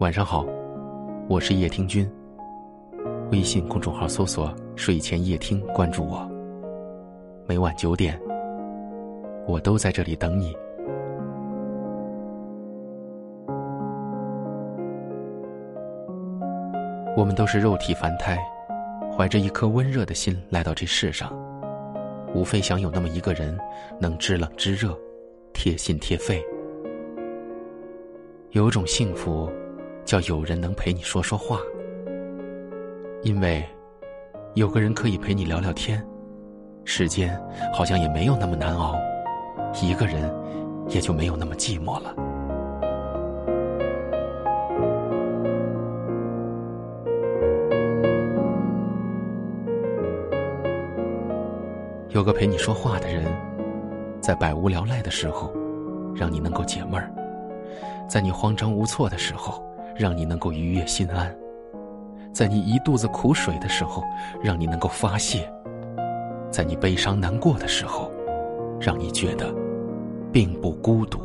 晚上好，我是叶听君。微信公众号搜索“睡前夜听”，关注我。每晚九点，我都在这里等你。我们都是肉体凡胎，怀着一颗温热的心来到这世上，无非想有那么一个人，能知冷知热，贴心贴肺。有种幸福。叫有人能陪你说说话，因为有个人可以陪你聊聊天，时间好像也没有那么难熬，一个人也就没有那么寂寞了。有个陪你说话的人，在百无聊赖的时候，让你能够解闷儿；在你慌张无措的时候。让你能够愉悦心安，在你一肚子苦水的时候，让你能够发泄；在你悲伤难过的时候，让你觉得并不孤独。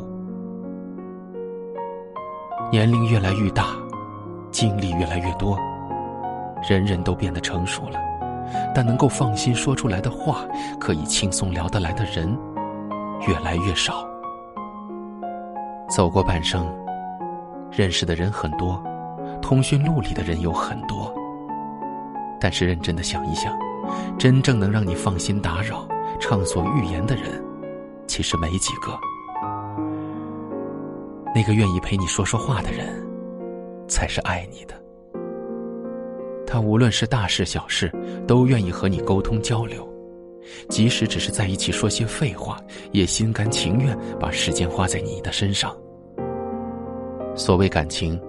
年龄越来越大，经历越来越多，人人都变得成熟了，但能够放心说出来的话，可以轻松聊得来的人，越来越少。走过半生。认识的人很多，通讯录里的人有很多。但是认真的想一想，真正能让你放心打扰、畅所欲言的人，其实没几个。那个愿意陪你说说话的人，才是爱你的。他无论是大事小事，都愿意和你沟通交流，即使只是在一起说些废话，也心甘情愿把时间花在你的身上。所谓感情，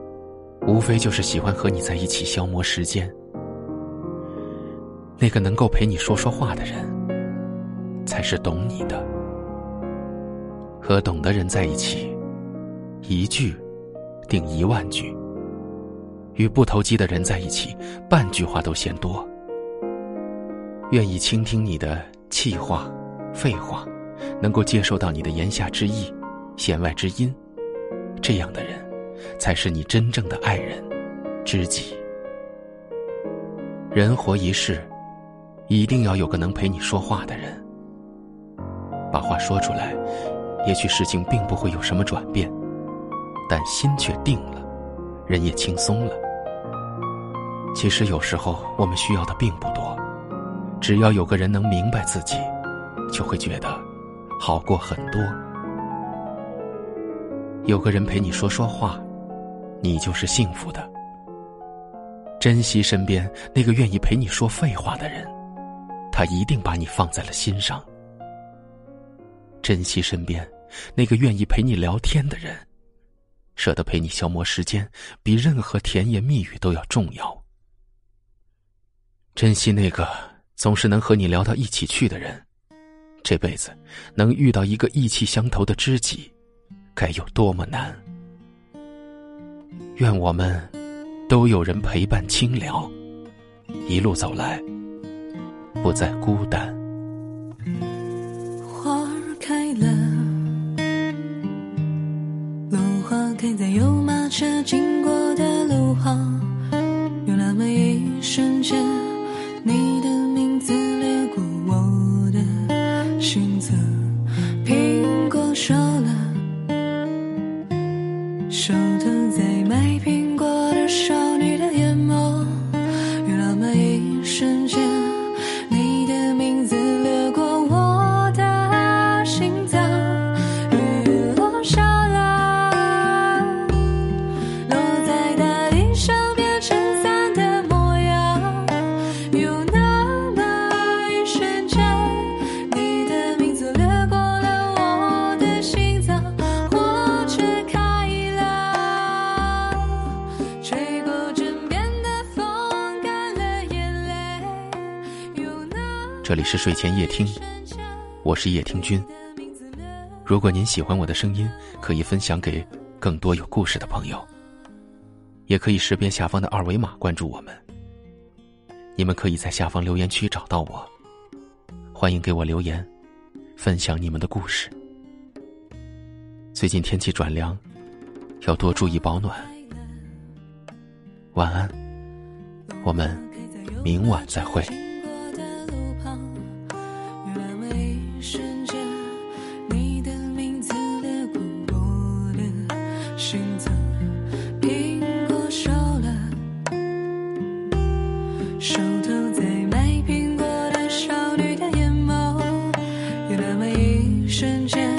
无非就是喜欢和你在一起消磨时间。那个能够陪你说说话的人，才是懂你的。和懂的人在一起，一句顶一万句；与不投机的人在一起，半句话都嫌多。愿意倾听你的气话、废话，能够接受到你的言下之意、弦外之音，这样的人。才是你真正的爱人、知己。人活一世，一定要有个能陪你说话的人。把话说出来，也许事情并不会有什么转变，但心却定了，人也轻松了。其实有时候我们需要的并不多，只要有个人能明白自己，就会觉得好过很多。有个人陪你说说话。你就是幸福的。珍惜身边那个愿意陪你说废话的人，他一定把你放在了心上。珍惜身边那个愿意陪你聊天的人，舍得陪你消磨时间，比任何甜言蜜语都要重要。珍惜那个总是能和你聊到一起去的人，这辈子能遇到一个意气相投的知己，该有多么难。愿我们都有人陪伴清聊，一路走来不再孤单。花儿开了，落花开在有马车经过这里是睡前夜听，我是夜听君。如果您喜欢我的声音，可以分享给更多有故事的朋友，也可以识别下方的二维码关注我们。你们可以在下方留言区找到我，欢迎给我留言，分享你们的故事。最近天气转凉，要多注意保暖。晚安，我们明晚再会。瞬间